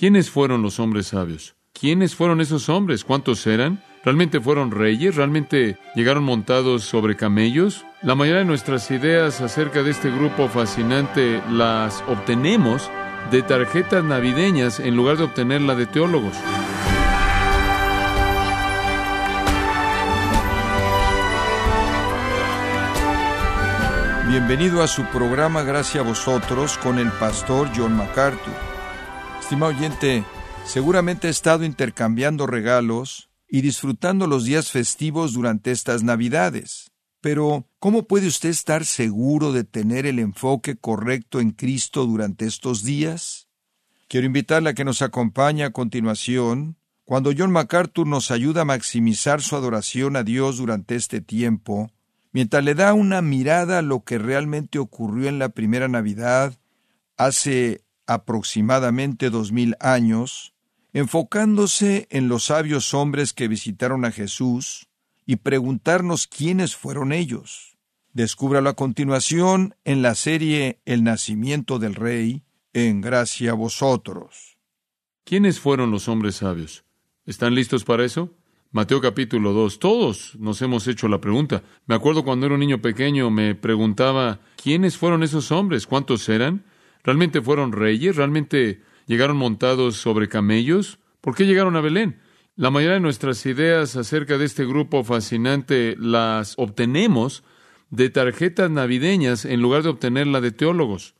¿Quiénes fueron los hombres sabios? ¿Quiénes fueron esos hombres? ¿Cuántos eran? ¿Realmente fueron reyes? ¿Realmente llegaron montados sobre camellos? La mayoría de nuestras ideas acerca de este grupo fascinante las obtenemos de tarjetas navideñas en lugar de obtenerla de teólogos. Bienvenido a su programa Gracias a vosotros con el pastor John MacArthur. Estimado oyente, seguramente ha estado intercambiando regalos y disfrutando los días festivos durante estas Navidades. Pero, ¿cómo puede usted estar seguro de tener el enfoque correcto en Cristo durante estos días? Quiero invitarle a que nos acompañe a continuación, cuando John MacArthur nos ayuda a maximizar su adoración a Dios durante este tiempo, mientras le da una mirada a lo que realmente ocurrió en la primera Navidad hace aproximadamente dos mil años, enfocándose en los sabios hombres que visitaron a Jesús y preguntarnos quiénes fueron ellos. Descúbralo a continuación en la serie El nacimiento del rey, en gracia a vosotros. ¿Quiénes fueron los hombres sabios? ¿Están listos para eso? Mateo capítulo 2. Todos nos hemos hecho la pregunta. Me acuerdo cuando era un niño pequeño me preguntaba, ¿quiénes fueron esos hombres? ¿Cuántos eran? ¿Realmente fueron reyes? ¿Realmente llegaron montados sobre camellos? ¿Por qué llegaron a Belén? La mayoría de nuestras ideas acerca de este grupo fascinante las obtenemos de tarjetas navideñas en lugar de obtenerla de teólogos.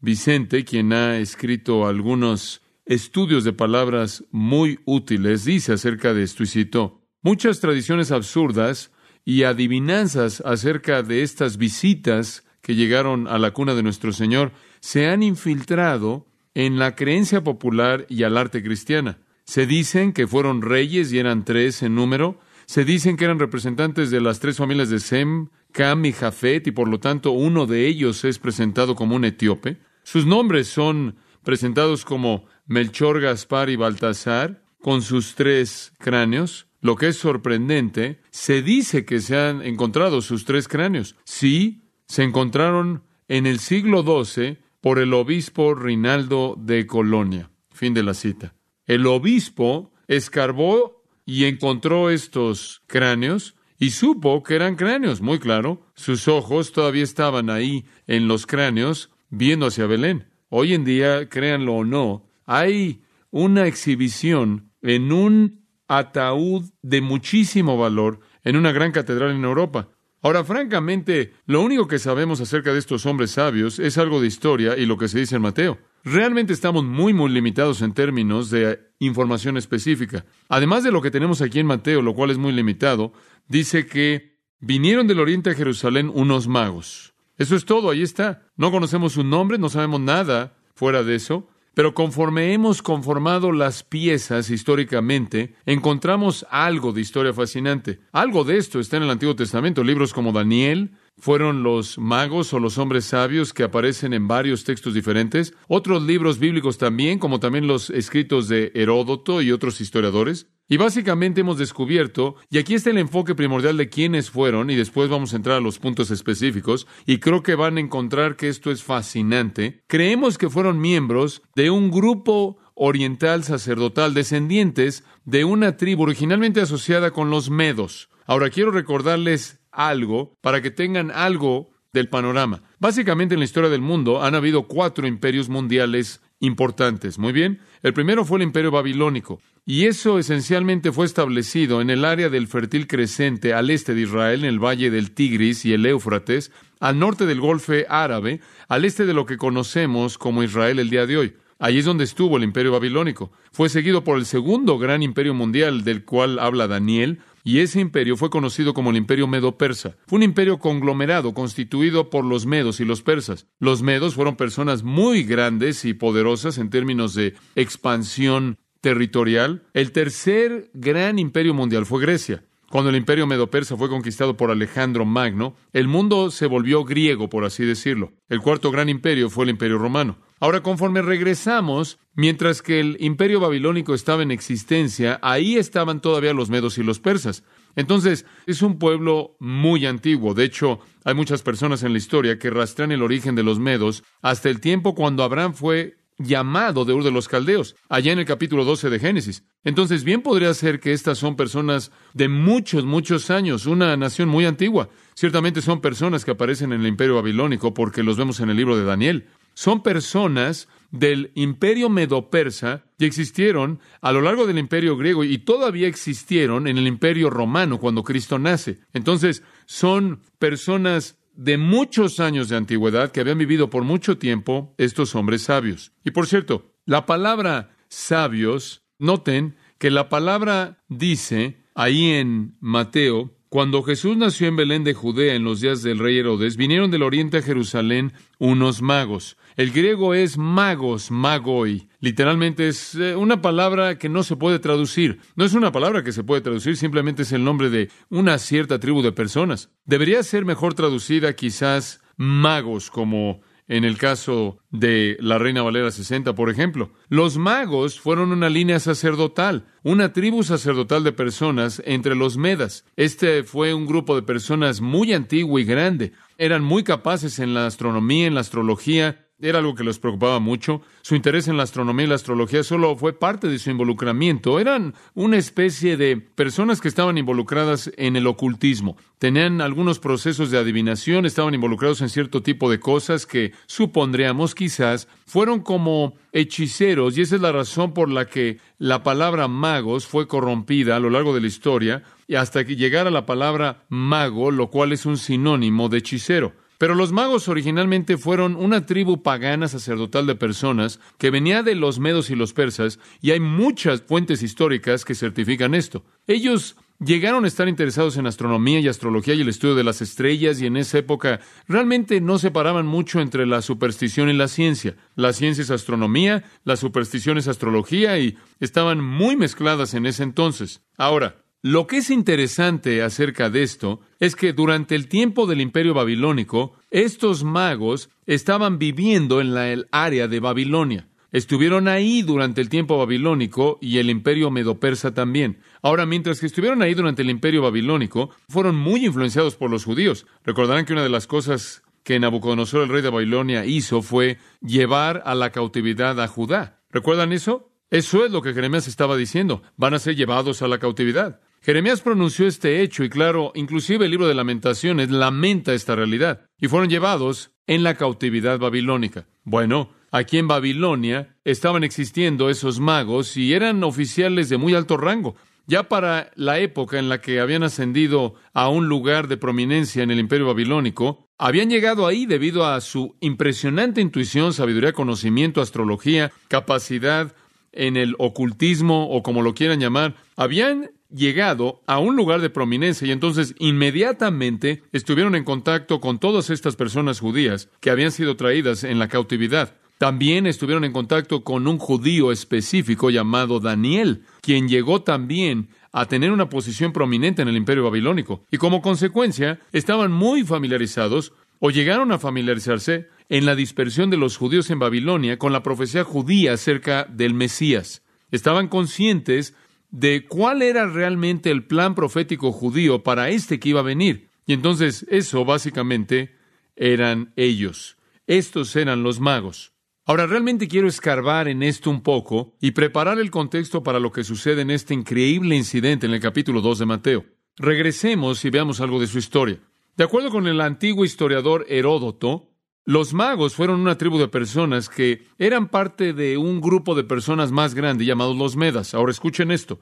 Vicente, quien ha escrito algunos estudios de palabras muy útiles, dice acerca de esto y cito, muchas tradiciones absurdas y adivinanzas acerca de estas visitas que llegaron a la cuna de nuestro Señor se han infiltrado en la creencia popular y al arte cristiana. Se dicen que fueron reyes y eran tres en número. Se dicen que eran representantes de las tres familias de Sem, Cam y Jafet, y por lo tanto uno de ellos es presentado como un etíope. Sus nombres son presentados como Melchor, Gaspar y Baltasar, con sus tres cráneos. Lo que es sorprendente, se dice que se han encontrado sus tres cráneos. Sí, se encontraron en el siglo XII por el obispo Rinaldo de Colonia. Fin de la cita. El obispo escarbó y encontró estos cráneos y supo que eran cráneos, muy claro. Sus ojos todavía estaban ahí en los cráneos, viendo hacia Belén. Hoy en día, créanlo o no, hay una exhibición en un ataúd de muchísimo valor en una gran catedral en Europa. Ahora, francamente, lo único que sabemos acerca de estos hombres sabios es algo de historia y lo que se dice en Mateo. Realmente estamos muy, muy limitados en términos de información específica. Además de lo que tenemos aquí en Mateo, lo cual es muy limitado, dice que vinieron del oriente a Jerusalén unos magos. Eso es todo, ahí está. No conocemos su nombre, no sabemos nada fuera de eso. Pero conforme hemos conformado las piezas históricamente, encontramos algo de historia fascinante. Algo de esto está en el Antiguo Testamento. Libros como Daniel fueron los magos o los hombres sabios que aparecen en varios textos diferentes. Otros libros bíblicos también, como también los escritos de Heródoto y otros historiadores. Y básicamente hemos descubierto, y aquí está el enfoque primordial de quiénes fueron, y después vamos a entrar a los puntos específicos, y creo que van a encontrar que esto es fascinante. Creemos que fueron miembros de un grupo oriental sacerdotal, descendientes de una tribu originalmente asociada con los medos. Ahora quiero recordarles algo para que tengan algo del panorama. Básicamente en la historia del mundo han habido cuatro imperios mundiales importantes. Muy bien. El primero fue el imperio babilónico. Y eso esencialmente fue establecido en el área del fértil crescente al este de Israel, en el valle del Tigris y el Éufrates, al norte del Golfo Árabe, al este de lo que conocemos como Israel el día de hoy. Allí es donde estuvo el imperio babilónico. Fue seguido por el segundo gran imperio mundial del cual habla Daniel, y ese imperio fue conocido como el imperio medo-persa. Fue un imperio conglomerado constituido por los medos y los persas. Los medos fueron personas muy grandes y poderosas en términos de expansión territorial. El tercer gran imperio mundial fue Grecia. Cuando el imperio medo-persa fue conquistado por Alejandro Magno, el mundo se volvió griego, por así decirlo. El cuarto gran imperio fue el imperio romano. Ahora, conforme regresamos, mientras que el imperio babilónico estaba en existencia, ahí estaban todavía los medos y los persas. Entonces, es un pueblo muy antiguo. De hecho, hay muchas personas en la historia que rastrean el origen de los medos hasta el tiempo cuando Abraham fue llamado de Ur de los Caldeos, allá en el capítulo 12 de Génesis. Entonces, bien podría ser que estas son personas de muchos, muchos años, una nación muy antigua. Ciertamente son personas que aparecen en el imperio babilónico porque los vemos en el libro de Daniel. Son personas del imperio medo-persa y existieron a lo largo del imperio griego y todavía existieron en el imperio romano cuando Cristo nace. Entonces, son personas de muchos años de antigüedad que habían vivido por mucho tiempo estos hombres sabios. Y por cierto, la palabra sabios, noten que la palabra dice ahí en Mateo, cuando Jesús nació en Belén de Judea en los días del rey Herodes, vinieron del oriente a Jerusalén unos magos. El griego es magos, magoi. Literalmente es eh, una palabra que no se puede traducir. No es una palabra que se puede traducir, simplemente es el nombre de una cierta tribu de personas. Debería ser mejor traducida quizás magos como en el caso de la Reina Valera 60, por ejemplo. Los magos fueron una línea sacerdotal, una tribu sacerdotal de personas entre los medas. Este fue un grupo de personas muy antiguo y grande. Eran muy capaces en la astronomía, en la astrología, era algo que les preocupaba mucho. Su interés en la astronomía y la astrología solo fue parte de su involucramiento. Eran una especie de personas que estaban involucradas en el ocultismo. Tenían algunos procesos de adivinación, estaban involucrados en cierto tipo de cosas que supondríamos quizás fueron como hechiceros, y esa es la razón por la que la palabra magos fue corrompida a lo largo de la historia, y hasta que llegara la palabra mago, lo cual es un sinónimo de hechicero. Pero los magos originalmente fueron una tribu pagana sacerdotal de personas que venía de los medos y los persas, y hay muchas fuentes históricas que certifican esto. Ellos llegaron a estar interesados en astronomía y astrología y el estudio de las estrellas, y en esa época realmente no separaban mucho entre la superstición y la ciencia. La ciencia es astronomía, la superstición es astrología, y estaban muy mezcladas en ese entonces. Ahora, lo que es interesante acerca de esto es que durante el tiempo del imperio babilónico, estos magos estaban viviendo en la área de Babilonia. Estuvieron ahí durante el tiempo babilónico y el imperio medo-persa también. Ahora, mientras que estuvieron ahí durante el imperio babilónico, fueron muy influenciados por los judíos. Recordarán que una de las cosas que Nabucodonosor, el rey de Babilonia, hizo fue llevar a la cautividad a Judá. ¿Recuerdan eso? Eso es lo que Jeremías estaba diciendo. Van a ser llevados a la cautividad. Jeremías pronunció este hecho y claro, inclusive el libro de lamentaciones lamenta esta realidad y fueron llevados en la cautividad babilónica. Bueno, aquí en Babilonia estaban existiendo esos magos y eran oficiales de muy alto rango. Ya para la época en la que habían ascendido a un lugar de prominencia en el imperio babilónico, habían llegado ahí debido a su impresionante intuición, sabiduría, conocimiento, astrología, capacidad en el ocultismo o como lo quieran llamar, habían llegado a un lugar de prominencia y entonces inmediatamente estuvieron en contacto con todas estas personas judías que habían sido traídas en la cautividad. También estuvieron en contacto con un judío específico llamado Daniel, quien llegó también a tener una posición prominente en el imperio babilónico. Y como consecuencia, estaban muy familiarizados o llegaron a familiarizarse en la dispersión de los judíos en Babilonia con la profecía judía acerca del Mesías. Estaban conscientes de cuál era realmente el plan profético judío para este que iba a venir. Y entonces eso básicamente eran ellos. Estos eran los magos. Ahora realmente quiero escarbar en esto un poco y preparar el contexto para lo que sucede en este increíble incidente en el capítulo 2 de Mateo. Regresemos y veamos algo de su historia. De acuerdo con el antiguo historiador Heródoto, los magos fueron una tribu de personas que eran parte de un grupo de personas más grande llamados los Medas. Ahora escuchen esto.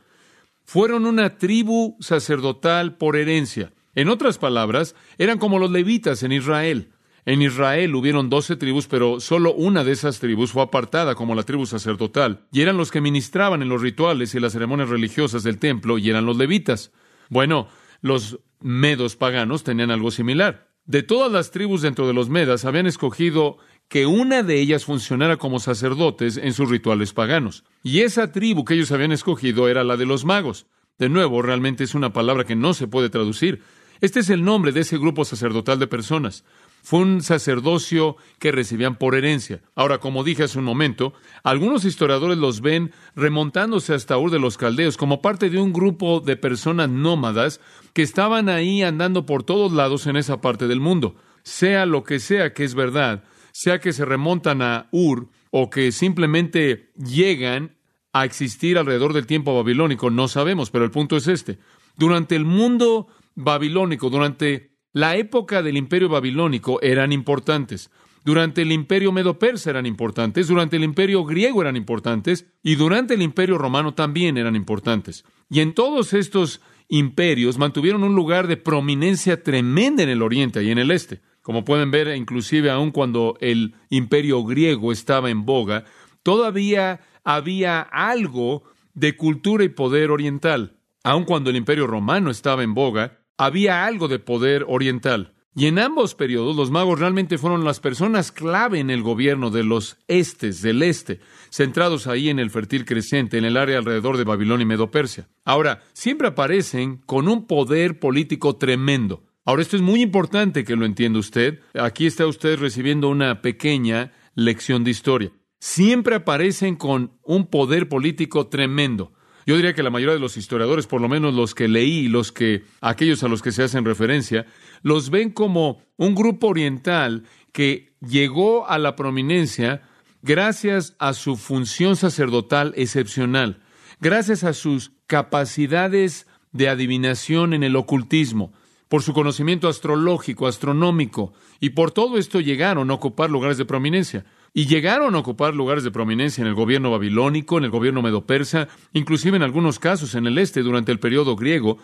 Fueron una tribu sacerdotal por herencia. En otras palabras, eran como los levitas en Israel. En Israel hubieron doce tribus, pero solo una de esas tribus fue apartada como la tribu sacerdotal, y eran los que ministraban en los rituales y las ceremonias religiosas del templo, y eran los levitas. Bueno, los medos paganos tenían algo similar. De todas las tribus dentro de los Medas habían escogido que una de ellas funcionara como sacerdotes en sus rituales paganos. Y esa tribu que ellos habían escogido era la de los magos. De nuevo, realmente es una palabra que no se puede traducir. Este es el nombre de ese grupo sacerdotal de personas. Fue un sacerdocio que recibían por herencia. Ahora, como dije hace un momento, algunos historiadores los ven remontándose hasta Ur de los Caldeos como parte de un grupo de personas nómadas que estaban ahí andando por todos lados en esa parte del mundo. Sea lo que sea que es verdad, sea que se remontan a Ur o que simplemente llegan a existir alrededor del tiempo babilónico, no sabemos, pero el punto es este. Durante el mundo babilónico, durante la época del imperio babilónico, eran importantes. Durante el imperio medo-persa eran importantes, durante el imperio griego eran importantes y durante el imperio romano también eran importantes. Y en todos estos imperios mantuvieron un lugar de prominencia tremenda en el oriente y en el este. Como pueden ver, inclusive aun cuando el imperio griego estaba en boga, todavía había algo de cultura y poder oriental. Aun cuando el imperio romano estaba en boga, había algo de poder oriental. Y en ambos periodos los magos realmente fueron las personas clave en el gobierno de los estes, del este, centrados ahí en el fértil creciente, en el área alrededor de Babilonia y Medo-Persia. Ahora, siempre aparecen con un poder político tremendo. Ahora, esto es muy importante que lo entienda usted. Aquí está usted recibiendo una pequeña lección de historia. Siempre aparecen con un poder político tremendo. Yo diría que la mayoría de los historiadores, por lo menos los que leí, los que aquellos a los que se hacen referencia, los ven como un grupo oriental que llegó a la prominencia gracias a su función sacerdotal excepcional, gracias a sus capacidades de adivinación en el ocultismo, por su conocimiento astrológico, astronómico, y por todo esto llegaron a ocupar lugares de prominencia. Y llegaron a ocupar lugares de prominencia en el gobierno babilónico, en el gobierno medo-persa, inclusive en algunos casos en el este durante el periodo griego,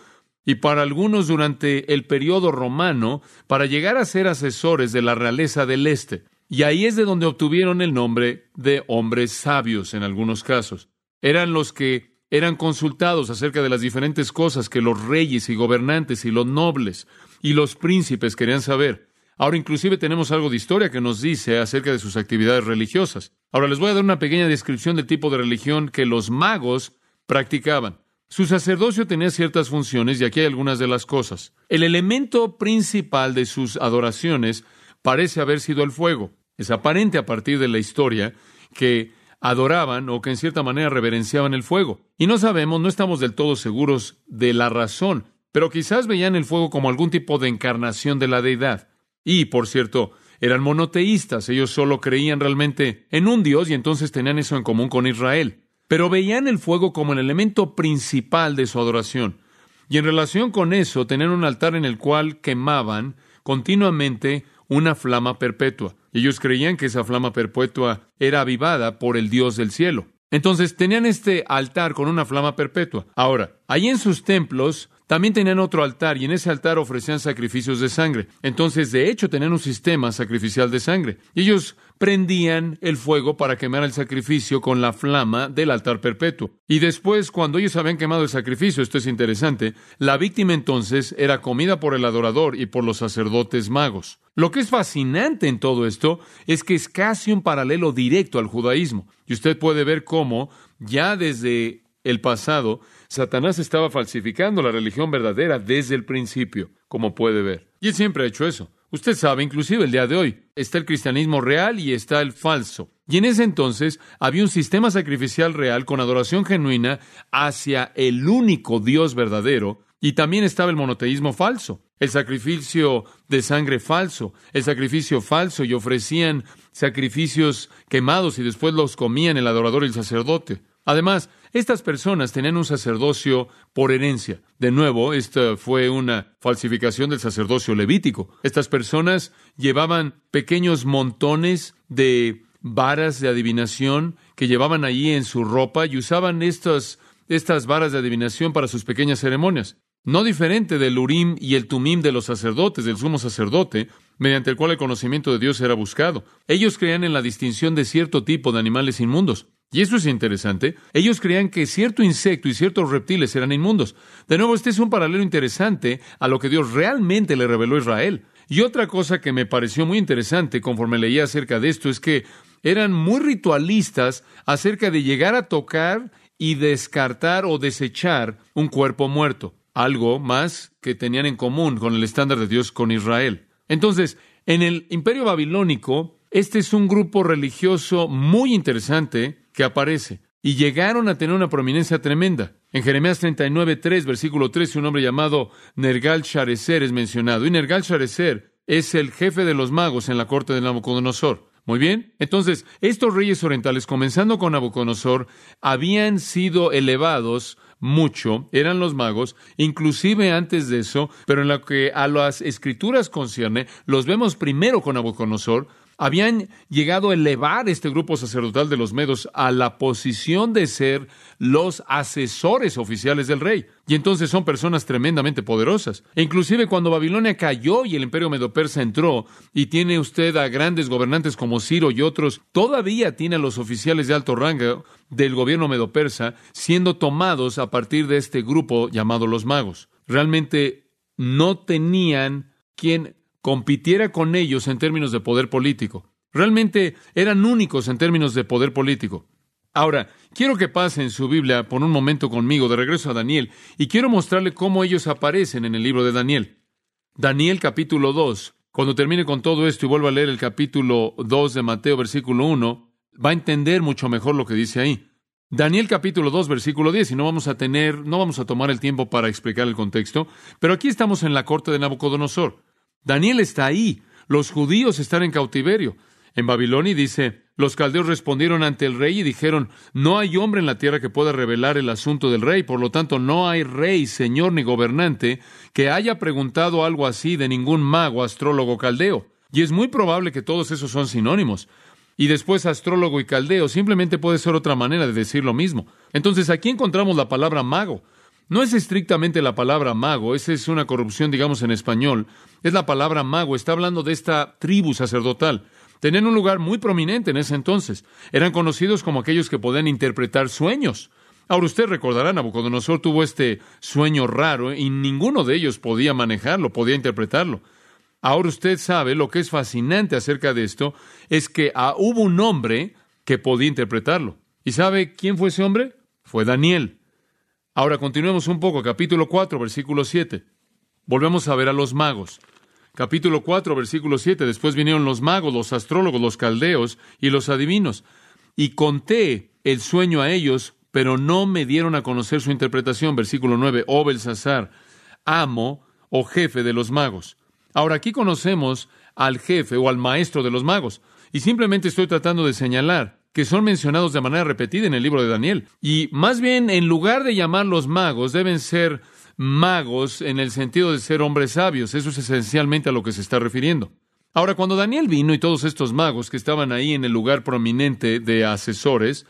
y para algunos durante el periodo romano, para llegar a ser asesores de la realeza del este. Y ahí es de donde obtuvieron el nombre de hombres sabios en algunos casos. Eran los que eran consultados acerca de las diferentes cosas que los reyes y gobernantes y los nobles y los príncipes querían saber. Ahora inclusive tenemos algo de historia que nos dice acerca de sus actividades religiosas. Ahora les voy a dar una pequeña descripción del tipo de religión que los magos practicaban. Su sacerdocio tenía ciertas funciones y aquí hay algunas de las cosas. El elemento principal de sus adoraciones parece haber sido el fuego. Es aparente a partir de la historia que adoraban o que en cierta manera reverenciaban el fuego. Y no sabemos, no estamos del todo seguros de la razón, pero quizás veían el fuego como algún tipo de encarnación de la deidad. Y, por cierto, eran monoteístas, ellos solo creían realmente en un Dios y entonces tenían eso en común con Israel. Pero veían el fuego como el elemento principal de su adoración. Y en relación con eso, tenían un altar en el cual quemaban continuamente una flama perpetua. Ellos creían que esa flama perpetua era avivada por el Dios del cielo. Entonces tenían este altar con una flama perpetua. Ahora, ahí en sus templos también tenían otro altar y en ese altar ofrecían sacrificios de sangre. Entonces, de hecho, tenían un sistema sacrificial de sangre. Y ellos prendían el fuego para quemar el sacrificio con la flama del altar perpetuo. Y después, cuando ellos habían quemado el sacrificio, esto es interesante, la víctima entonces era comida por el adorador y por los sacerdotes magos. Lo que es fascinante en todo esto es que es casi un paralelo directo al judaísmo. Y usted puede ver cómo ya desde el pasado Satanás estaba falsificando la religión verdadera desde el principio, como puede ver. Y él siempre ha hecho eso. Usted sabe, inclusive el día de hoy, está el cristianismo real y está el falso. Y en ese entonces había un sistema sacrificial real con adoración genuina hacia el único Dios verdadero, y también estaba el monoteísmo falso, el sacrificio de sangre falso, el sacrificio falso, y ofrecían sacrificios quemados y después los comían el adorador y el sacerdote. Además, estas personas tenían un sacerdocio por herencia. De nuevo, esta fue una falsificación del sacerdocio levítico. Estas personas llevaban pequeños montones de varas de adivinación que llevaban allí en su ropa y usaban estas, estas varas de adivinación para sus pequeñas ceremonias. No diferente del Urim y el Tumim de los sacerdotes, del sumo sacerdote, mediante el cual el conocimiento de Dios era buscado. Ellos creían en la distinción de cierto tipo de animales inmundos. Y eso es interesante. Ellos creían que cierto insecto y ciertos reptiles eran inmundos. De nuevo, este es un paralelo interesante a lo que Dios realmente le reveló a Israel. Y otra cosa que me pareció muy interesante conforme leía acerca de esto es que eran muy ritualistas acerca de llegar a tocar y descartar o desechar un cuerpo muerto. Algo más que tenían en común con el estándar de Dios con Israel. Entonces, en el imperio babilónico, este es un grupo religioso muy interesante que aparece. Y llegaron a tener una prominencia tremenda. En Jeremías 39, 3, versículo 13, un hombre llamado Nergal Sharezer es mencionado. Y Nergal Sharezer es el jefe de los magos en la corte de Nabucodonosor. Muy bien. Entonces, estos reyes orientales, comenzando con Nabucodonosor, habían sido elevados mucho, eran los magos, inclusive antes de eso, pero en lo que a las escrituras concierne, los vemos primero con Nabucodonosor, habían llegado a elevar este grupo sacerdotal de los medos a la posición de ser los asesores oficiales del rey. Y entonces son personas tremendamente poderosas. E inclusive cuando Babilonia cayó y el imperio medo-persa entró, y tiene usted a grandes gobernantes como Ciro y otros, todavía tiene a los oficiales de alto rango del gobierno medo-persa siendo tomados a partir de este grupo llamado los magos. Realmente no tenían quien compitiera con ellos en términos de poder político. Realmente eran únicos en términos de poder político. Ahora, quiero que pasen su Biblia por un momento conmigo de regreso a Daniel y quiero mostrarle cómo ellos aparecen en el libro de Daniel. Daniel capítulo 2. Cuando termine con todo esto y vuelva a leer el capítulo 2 de Mateo versículo 1, va a entender mucho mejor lo que dice ahí. Daniel capítulo 2 versículo 10 y no vamos a tener, no vamos a tomar el tiempo para explicar el contexto, pero aquí estamos en la corte de Nabucodonosor. Daniel está ahí. Los judíos están en cautiverio. En Babilonia dice, los caldeos respondieron ante el rey y dijeron, no hay hombre en la tierra que pueda revelar el asunto del rey, por lo tanto no hay rey, señor ni gobernante que haya preguntado algo así de ningún mago, astrólogo, caldeo. Y es muy probable que todos esos son sinónimos. Y después astrólogo y caldeo simplemente puede ser otra manera de decir lo mismo. Entonces aquí encontramos la palabra mago. No es estrictamente la palabra mago, esa es una corrupción, digamos, en español. Es la palabra mago, está hablando de esta tribu sacerdotal. Tenían un lugar muy prominente en ese entonces. Eran conocidos como aquellos que podían interpretar sueños. Ahora usted recordará, Nabucodonosor tuvo este sueño raro y ninguno de ellos podía manejarlo, podía interpretarlo. Ahora usted sabe lo que es fascinante acerca de esto, es que ah, hubo un hombre que podía interpretarlo. ¿Y sabe quién fue ese hombre? Fue Daniel. Ahora continuemos un poco, capítulo 4, versículo 7. Volvemos a ver a los magos. Capítulo 4, versículo 7. Después vinieron los magos, los astrólogos, los caldeos y los adivinos. Y conté el sueño a ellos, pero no me dieron a conocer su interpretación. Versículo 9. Oh Belsasar, amo o jefe de los magos. Ahora aquí conocemos al jefe o al maestro de los magos. Y simplemente estoy tratando de señalar que son mencionados de manera repetida en el libro de Daniel. Y más bien, en lugar de llamarlos magos, deben ser magos en el sentido de ser hombres sabios. Eso es esencialmente a lo que se está refiriendo. Ahora, cuando Daniel vino y todos estos magos que estaban ahí en el lugar prominente de asesores,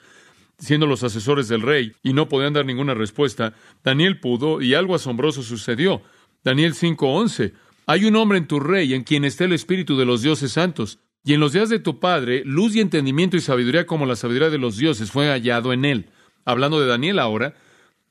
siendo los asesores del rey, y no podían dar ninguna respuesta, Daniel pudo y algo asombroso sucedió. Daniel 5:11. Hay un hombre en tu rey en quien está el espíritu de los dioses santos. Y en los días de tu padre, luz y entendimiento y sabiduría como la sabiduría de los dioses fue hallado en él. Hablando de Daniel ahora,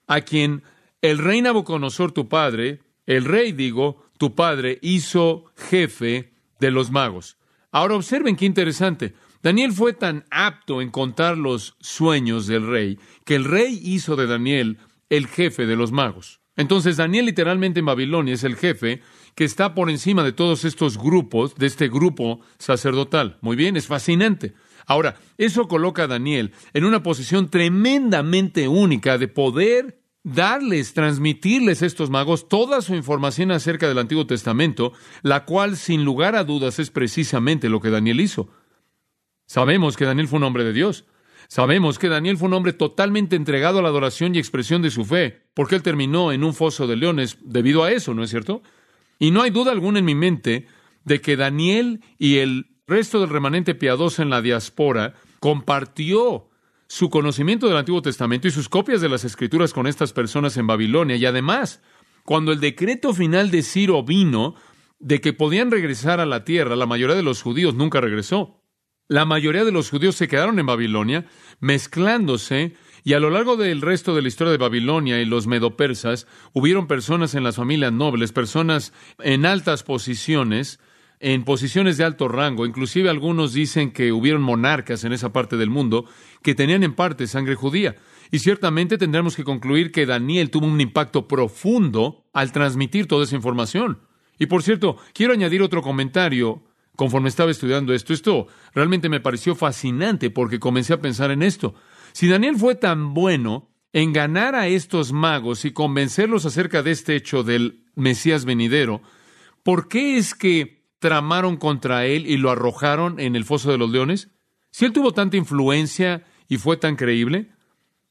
a quien el rey Nabucodonosor, tu padre, el rey, digo, tu padre, hizo jefe de los magos. Ahora observen qué interesante. Daniel fue tan apto en contar los sueños del rey que el rey hizo de Daniel el jefe de los magos. Entonces Daniel literalmente en Babilonia es el jefe que está por encima de todos estos grupos, de este grupo sacerdotal. Muy bien, es fascinante. Ahora, eso coloca a Daniel en una posición tremendamente única de poder darles, transmitirles a estos magos toda su información acerca del Antiguo Testamento, la cual sin lugar a dudas es precisamente lo que Daniel hizo. Sabemos que Daniel fue un hombre de Dios. Sabemos que Daniel fue un hombre totalmente entregado a la adoración y expresión de su fe, porque él terminó en un foso de leones debido a eso, ¿no es cierto? Y no hay duda alguna en mi mente de que Daniel y el resto del remanente piadoso en la diáspora compartió su conocimiento del Antiguo Testamento y sus copias de las Escrituras con estas personas en Babilonia. Y además, cuando el decreto final de Ciro vino de que podían regresar a la tierra, la mayoría de los judíos nunca regresó. La mayoría de los judíos se quedaron en Babilonia, mezclándose y a lo largo del resto de la historia de Babilonia y los medopersas, hubieron personas en las familias nobles, personas en altas posiciones, en posiciones de alto rango, inclusive algunos dicen que hubieron monarcas en esa parte del mundo que tenían en parte sangre judía. Y ciertamente tendremos que concluir que Daniel tuvo un impacto profundo al transmitir toda esa información. Y por cierto, quiero añadir otro comentario conforme estaba estudiando esto. Esto realmente me pareció fascinante porque comencé a pensar en esto. Si Daniel fue tan bueno en ganar a estos magos y convencerlos acerca de este hecho del Mesías venidero, ¿por qué es que tramaron contra él y lo arrojaron en el foso de los leones? Si él tuvo tanta influencia y fue tan creíble,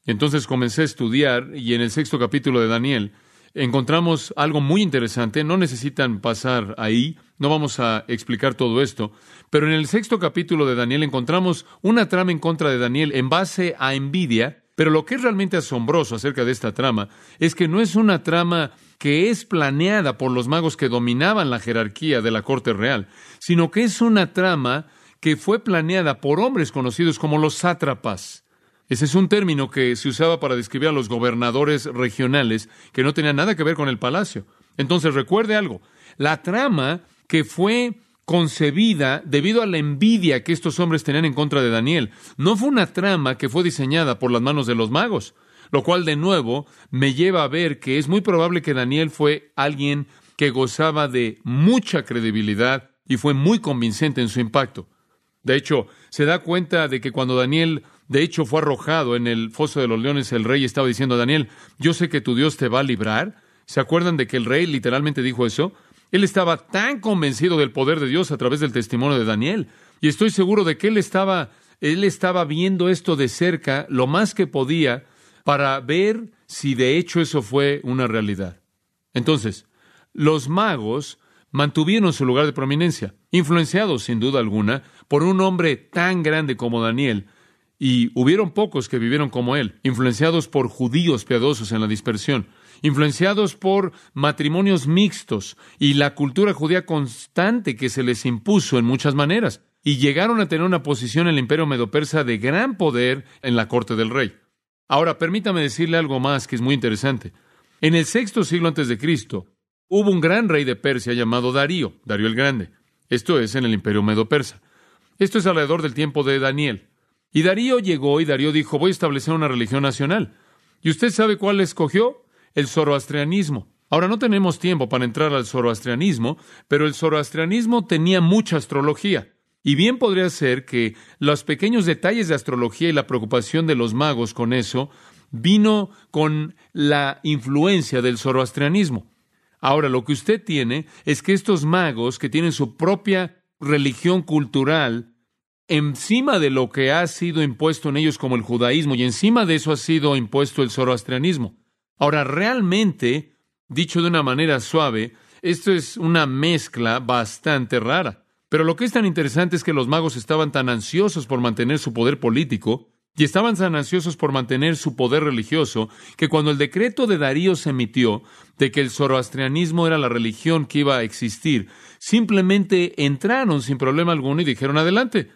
entonces comencé a estudiar y en el sexto capítulo de Daniel encontramos algo muy interesante. No necesitan pasar ahí, no vamos a explicar todo esto, pero en el sexto capítulo de Daniel encontramos una trama en contra de Daniel en base a envidia, pero lo que es realmente asombroso acerca de esta trama es que no es una trama que es planeada por los magos que dominaban la jerarquía de la corte real, sino que es una trama que fue planeada por hombres conocidos como los sátrapas. Ese es un término que se usaba para describir a los gobernadores regionales que no tenían nada que ver con el palacio. Entonces recuerde algo, la trama que fue concebida debido a la envidia que estos hombres tenían en contra de Daniel, no fue una trama que fue diseñada por las manos de los magos, lo cual de nuevo me lleva a ver que es muy probable que Daniel fue alguien que gozaba de mucha credibilidad y fue muy convincente en su impacto. De hecho, se da cuenta de que cuando Daniel de hecho, fue arrojado en el foso de los leones. El rey estaba diciendo a Daniel, yo sé que tu Dios te va a librar. ¿Se acuerdan de que el rey literalmente dijo eso? Él estaba tan convencido del poder de Dios a través del testimonio de Daniel. Y estoy seguro de que él estaba, él estaba viendo esto de cerca lo más que podía para ver si de hecho eso fue una realidad. Entonces, los magos mantuvieron su lugar de prominencia, influenciados sin duda alguna por un hombre tan grande como Daniel, y hubieron pocos que vivieron como él, influenciados por judíos piadosos en la dispersión, influenciados por matrimonios mixtos y la cultura judía constante que se les impuso en muchas maneras, y llegaron a tener una posición en el imperio medo-persa de gran poder en la corte del rey. Ahora, permítame decirle algo más que es muy interesante. En el sexto siglo antes de Cristo, hubo un gran rey de Persia llamado Darío, Darío el Grande. Esto es en el imperio medo-persa. Esto es alrededor del tiempo de Daniel. Y Darío llegó y Darío dijo, voy a establecer una religión nacional. ¿Y usted sabe cuál escogió? El zoroastrianismo. Ahora no tenemos tiempo para entrar al zoroastrianismo, pero el zoroastrianismo tenía mucha astrología. Y bien podría ser que los pequeños detalles de astrología y la preocupación de los magos con eso vino con la influencia del zoroastrianismo. Ahora, lo que usted tiene es que estos magos que tienen su propia religión cultural encima de lo que ha sido impuesto en ellos como el judaísmo y encima de eso ha sido impuesto el zoroastrianismo. Ahora, realmente, dicho de una manera suave, esto es una mezcla bastante rara. Pero lo que es tan interesante es que los magos estaban tan ansiosos por mantener su poder político y estaban tan ansiosos por mantener su poder religioso que cuando el decreto de Darío se emitió de que el zoroastrianismo era la religión que iba a existir, simplemente entraron sin problema alguno y dijeron adelante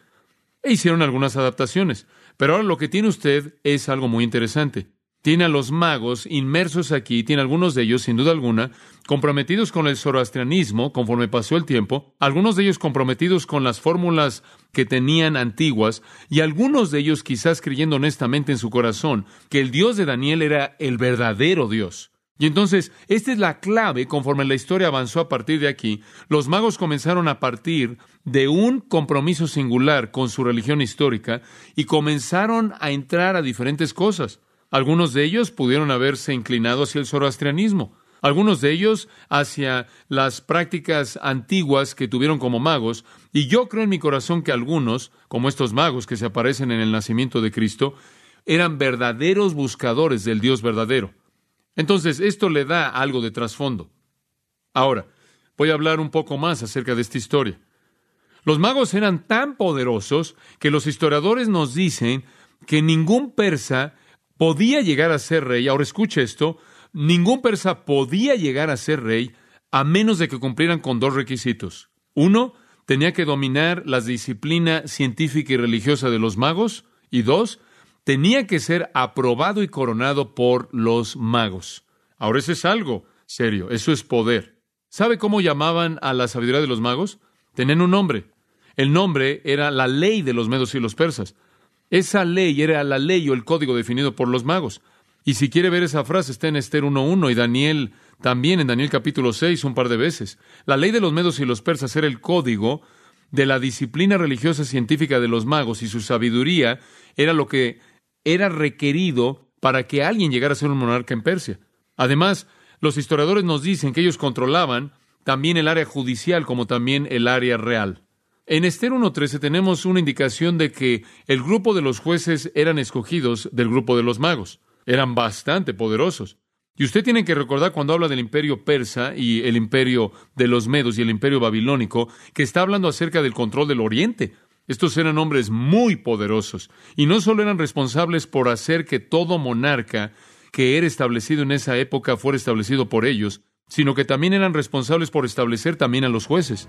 e hicieron algunas adaptaciones. Pero ahora lo que tiene usted es algo muy interesante. Tiene a los magos inmersos aquí, tiene algunos de ellos, sin duda alguna, comprometidos con el zoroastrianismo conforme pasó el tiempo, algunos de ellos comprometidos con las fórmulas que tenían antiguas, y algunos de ellos quizás creyendo honestamente en su corazón que el Dios de Daniel era el verdadero Dios. Y entonces, esta es la clave conforme la historia avanzó a partir de aquí. Los magos comenzaron a partir de un compromiso singular con su religión histórica y comenzaron a entrar a diferentes cosas. Algunos de ellos pudieron haberse inclinado hacia el zoroastrianismo, algunos de ellos hacia las prácticas antiguas que tuvieron como magos, y yo creo en mi corazón que algunos, como estos magos que se aparecen en el nacimiento de Cristo, eran verdaderos buscadores del Dios verdadero. Entonces, esto le da algo de trasfondo. Ahora, voy a hablar un poco más acerca de esta historia. Los magos eran tan poderosos que los historiadores nos dicen que ningún persa podía llegar a ser rey. Ahora escuche esto, ningún persa podía llegar a ser rey a menos de que cumplieran con dos requisitos. Uno, tenía que dominar la disciplina científica y religiosa de los magos. Y dos, tenía que ser aprobado y coronado por los magos. Ahora eso es algo serio, eso es poder. ¿Sabe cómo llamaban a la sabiduría de los magos? Tenían un nombre. El nombre era la ley de los medos y los persas. Esa ley era la ley o el código definido por los magos. Y si quiere ver esa frase, está en Esther 1.1 y Daniel también en Daniel capítulo 6 un par de veces. La ley de los medos y los persas era el código de la disciplina religiosa científica de los magos y su sabiduría era lo que era requerido para que alguien llegara a ser un monarca en Persia. Además, los historiadores nos dicen que ellos controlaban también el área judicial como también el área real. En Esther 1.13 tenemos una indicación de que el grupo de los jueces eran escogidos del grupo de los magos. Eran bastante poderosos. Y usted tiene que recordar cuando habla del imperio persa y el imperio de los medos y el imperio babilónico, que está hablando acerca del control del oriente. Estos eran hombres muy poderosos y no solo eran responsables por hacer que todo monarca que era establecido en esa época fuera establecido por ellos, sino que también eran responsables por establecer también a los jueces.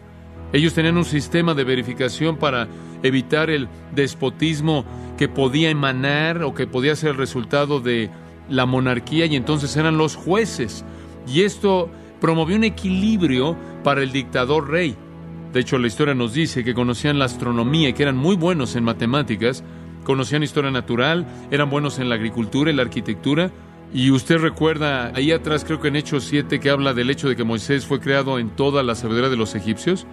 Ellos tenían un sistema de verificación para evitar el despotismo que podía emanar o que podía ser el resultado de la monarquía y entonces eran los jueces. Y esto promovió un equilibrio para el dictador rey. De hecho, la historia nos dice que conocían la astronomía y que eran muy buenos en matemáticas, conocían historia natural, eran buenos en la agricultura y la arquitectura, y usted recuerda ahí atrás, creo que en Hechos 7, que habla del hecho de que Moisés fue creado en toda la sabiduría de los egipcios.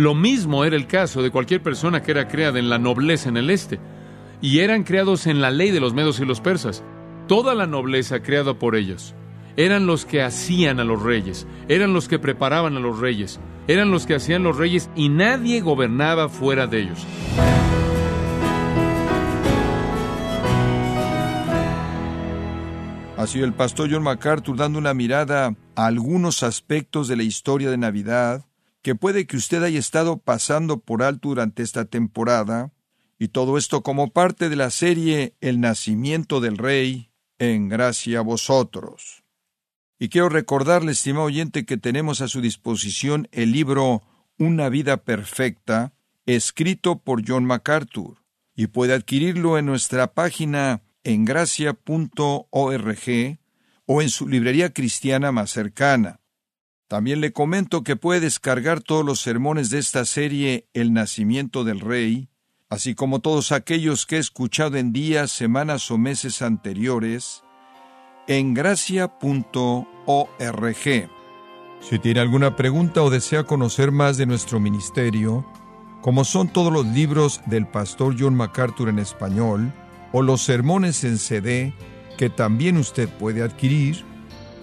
Lo mismo era el caso de cualquier persona que era creada en la nobleza en el este. Y eran creados en la ley de los medos y los persas. Toda la nobleza creada por ellos. Eran los que hacían a los reyes, eran los que preparaban a los reyes, eran los que hacían los reyes y nadie gobernaba fuera de ellos. Sido el pastor John MacArthur dando una mirada a algunos aspectos de la historia de Navidad que puede que usted haya estado pasando por alto durante esta temporada, y todo esto como parte de la serie El nacimiento del Rey, en gracia a vosotros. Y quiero recordarle, estimado oyente, que tenemos a su disposición el libro Una vida perfecta, escrito por John MacArthur, y puede adquirirlo en nuestra página en gracia.org o en su librería cristiana más cercana. También le comento que puede descargar todos los sermones de esta serie El nacimiento del Rey, así como todos aquellos que he escuchado en días, semanas o meses anteriores, en gracia.org. Si tiene alguna pregunta o desea conocer más de nuestro ministerio, como son todos los libros del pastor John MacArthur en español, o los sermones en CD que también usted puede adquirir,